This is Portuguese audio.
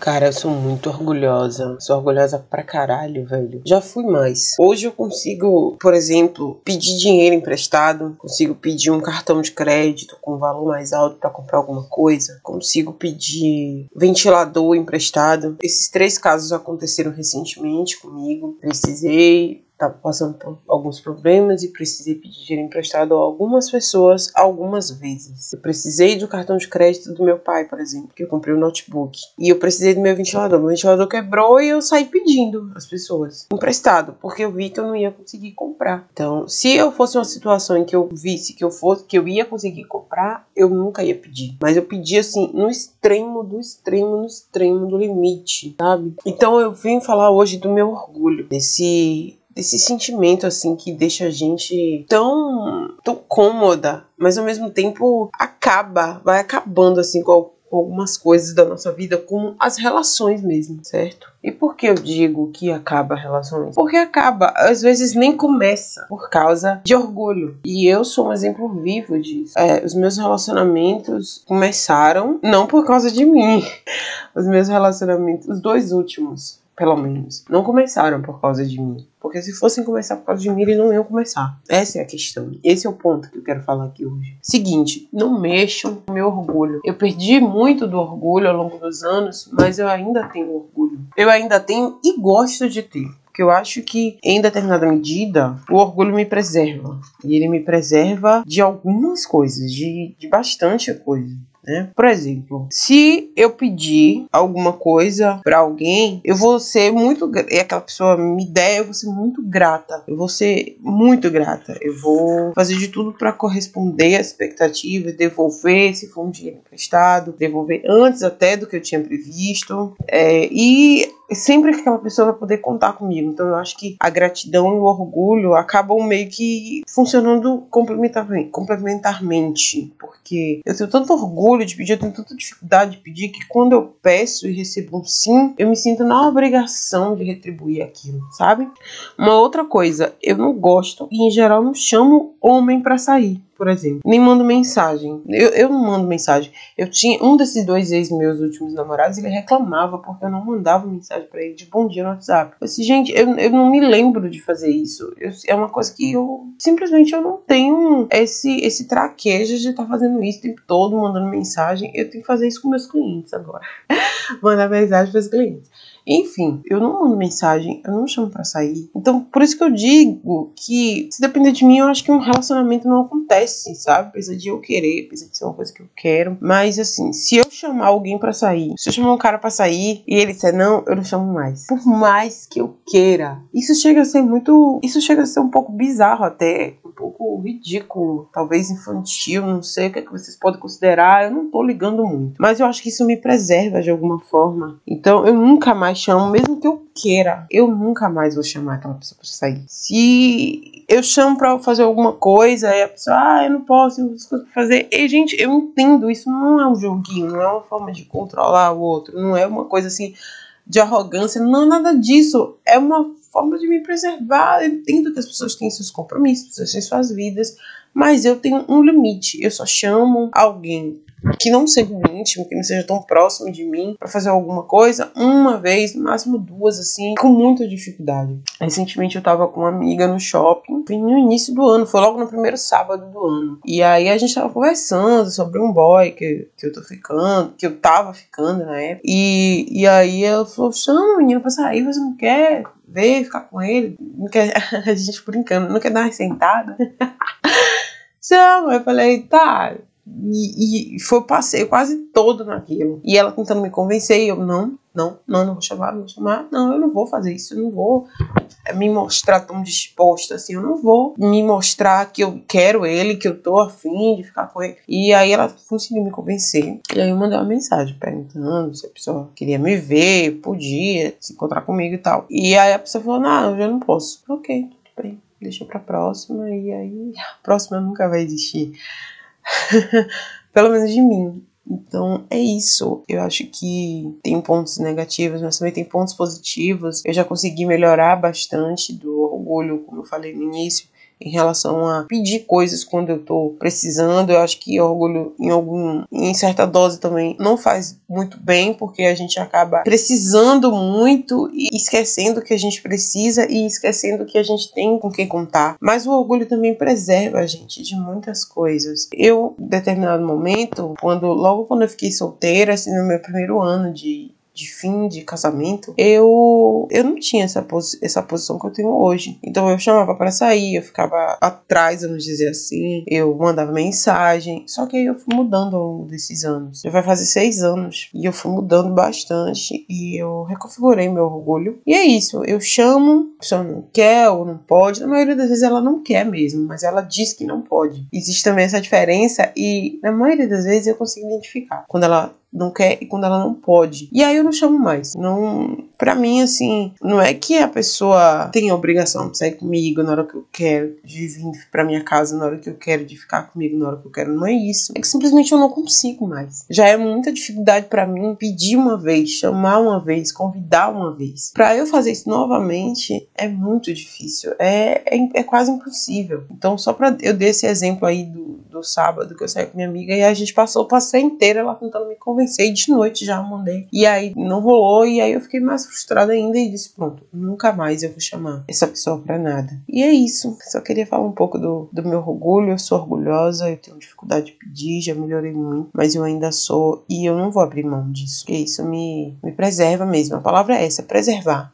Cara, eu sou muito orgulhosa. Sou orgulhosa pra caralho, velho. Já fui mais. Hoje eu consigo, por exemplo, pedir dinheiro emprestado. Consigo pedir um cartão de crédito com valor mais alto para comprar alguma coisa. Consigo pedir ventilador emprestado. Esses três casos aconteceram recentemente comigo. Precisei estava passando por alguns problemas e precisei pedir dinheiro emprestado a algumas pessoas algumas vezes. Eu precisei do cartão de crédito do meu pai, por exemplo, que eu comprei um notebook. E eu precisei do meu ventilador. Meu ventilador quebrou e eu saí pedindo às pessoas emprestado, porque eu vi que eu não ia conseguir comprar. Então, se eu fosse uma situação em que eu visse que eu fosse que eu ia conseguir comprar, eu nunca ia pedir. Mas eu pedi assim no extremo do extremo no extremo do limite, sabe? Então eu vim falar hoje do meu orgulho, desse desse sentimento assim que deixa a gente tão tão cômoda, mas ao mesmo tempo acaba, vai acabando assim com algumas coisas da nossa vida, como as relações mesmo, certo? E por que eu digo que acaba relações? Porque acaba, às vezes nem começa por causa de orgulho. E eu sou um exemplo vivo disso. É, os meus relacionamentos começaram não por causa de mim. Os meus relacionamentos, os dois últimos, pelo menos, não começaram por causa de mim. Porque se fossem começar por causa de mim, eles não iam começar. Essa é a questão. Esse é o ponto que eu quero falar aqui hoje. Seguinte, não mexam com meu orgulho. Eu perdi muito do orgulho ao longo dos anos, mas eu ainda tenho orgulho. Eu ainda tenho e gosto de ter. Porque eu acho que, em determinada medida, o orgulho me preserva. E ele me preserva de algumas coisas, de, de bastante coisa. Né? Por exemplo, se eu pedir alguma coisa para alguém, eu vou ser muito e aquela pessoa me der, eu vou ser muito grata. Eu vou ser muito grata. Eu vou fazer de tudo para corresponder à expectativa, devolver se for um dinheiro emprestado, devolver antes até do que eu tinha previsto. É, e sempre que aquela pessoa vai poder contar comigo. Então eu acho que a gratidão e o orgulho acabam meio que funcionando complementarmente, complementarmente porque eu tenho tanto orgulho de pedir, eu tenho tanta dificuldade de pedir que quando eu peço e recebo um sim, eu me sinto na obrigação de retribuir aquilo, sabe? Uma outra coisa, eu não gosto e em geral não chamo homem para sair por exemplo. Nem mando mensagem. Eu, eu não mando mensagem. Eu tinha um desses dois ex meus últimos namorados, ele reclamava porque eu não mandava mensagem para ele de bom dia no WhatsApp. Eu disse, gente, eu, eu não me lembro de fazer isso. Eu, é uma coisa que eu simplesmente eu não tenho esse esse traquejo de estar tá fazendo isso o tempo todo, mandando mensagem. Eu tenho que fazer isso com meus clientes agora. Mandar mensagem para os clientes. Enfim, eu não mando mensagem, eu não chamo para sair. Então, por isso que eu digo que, se depender de mim, eu acho que um relacionamento não acontece, sabe? Precisa de eu querer, precisa de ser uma coisa que eu quero. Mas, assim, se eu chamar alguém para sair, se eu chamar um cara para sair e ele disser não, eu não chamo mais. Por mais que eu queira. Isso chega a ser muito. Isso chega a ser um pouco bizarro até. Pouco ridículo. Talvez infantil, não sei o que, é que vocês podem considerar. Eu não tô ligando muito. Mas eu acho que isso me preserva de alguma forma. Então, eu nunca mais chamo, mesmo que eu queira, eu nunca mais vou chamar aquela pessoa pra sair. Se eu chamo pra fazer alguma coisa e a pessoa, ah, eu não posso, eu não fazer. E, gente, eu entendo, isso não é um joguinho, não é uma forma de controlar o outro, não é uma coisa assim de arrogância, não é nada disso. É uma forma de me preservar. Eu entendo que as pessoas têm seus compromissos, pessoas têm suas vidas, mas eu tenho um limite. Eu só chamo alguém que não seja íntimo, que não seja tão próximo de mim, para fazer alguma coisa, uma vez, no máximo duas, assim, com muita dificuldade. Recentemente eu tava com uma amiga no shopping, no início do ano, foi logo no primeiro sábado do ano. E aí a gente tava conversando sobre um boy que, que eu tô ficando, que eu tava ficando na época. E, e aí ela falou: chama o menino pra sair, você não quer? ver, ficar com ele, não quer, a gente brincando, não quer dar uma sentada? Chama, eu falei, tá, e, e foi o passeio quase todo naquilo. E ela tentando me convencer, e eu, não, não, não, não vou chamar, não vou chamar, não, eu não vou fazer isso, eu não vou me mostrar tão disposta assim, eu não vou me mostrar que eu quero ele, que eu tô afim de ficar com ele. E aí ela conseguiu me convencer. E aí eu mandei uma mensagem perguntando se a pessoa queria me ver, podia se encontrar comigo e tal. E aí a pessoa falou: Não, eu já não posso. Ok, tudo bem, deixa pra próxima. E aí a próxima nunca vai existir. Pelo menos de mim. Então é isso. Eu acho que tem pontos negativos, mas também tem pontos positivos. Eu já consegui melhorar bastante do orgulho, como eu falei no início. Em relação a pedir coisas quando eu tô precisando. Eu acho que orgulho em algum em certa dose também não faz muito bem, porque a gente acaba precisando muito e esquecendo que a gente precisa e esquecendo que a gente tem com quem contar. Mas o orgulho também preserva a gente de muitas coisas. Eu, em determinado momento, quando logo quando eu fiquei solteira, assim, no meu primeiro ano de de fim de casamento, eu eu não tinha essa, posi essa posição que eu tenho hoje. Então eu chamava para sair, eu ficava atrás, vamos dizer assim, eu mandava mensagem. Só que aí eu fui mudando ao longo desses anos. Já vai fazer seis anos e eu fui mudando bastante e eu reconfigurei meu orgulho. E é isso, eu chamo, a pessoa não quer ou não pode. Na maioria das vezes ela não quer mesmo, mas ela diz que não pode. Existe também essa diferença e na maioria das vezes eu consigo identificar. Quando ela não quer e quando ela não pode. E aí eu não chamo mais. Não, para mim assim, não é que a pessoa tem a obrigação de sair comigo na hora que eu quero, de vir para minha casa na hora que eu quero, de ficar comigo na hora que eu quero. Não é isso. É que simplesmente eu não consigo mais. Já é muita dificuldade para mim pedir uma vez, chamar uma vez, convidar uma vez. Para eu fazer isso novamente é muito difícil. É, é, é quase impossível. Então só para eu dar esse exemplo aí do, do sábado que eu saí com minha amiga e a gente passou o passeio inteiro ela tentando me convidar conversei de noite já, mandei. E aí não rolou, e aí eu fiquei mais frustrada ainda e disse: pronto, nunca mais eu vou chamar essa pessoa pra nada. E é isso. Só queria falar um pouco do, do meu orgulho. Eu sou orgulhosa, eu tenho dificuldade de pedir, já melhorei muito, mas eu ainda sou e eu não vou abrir mão disso. Porque isso me, me preserva mesmo. A palavra é essa: preservar.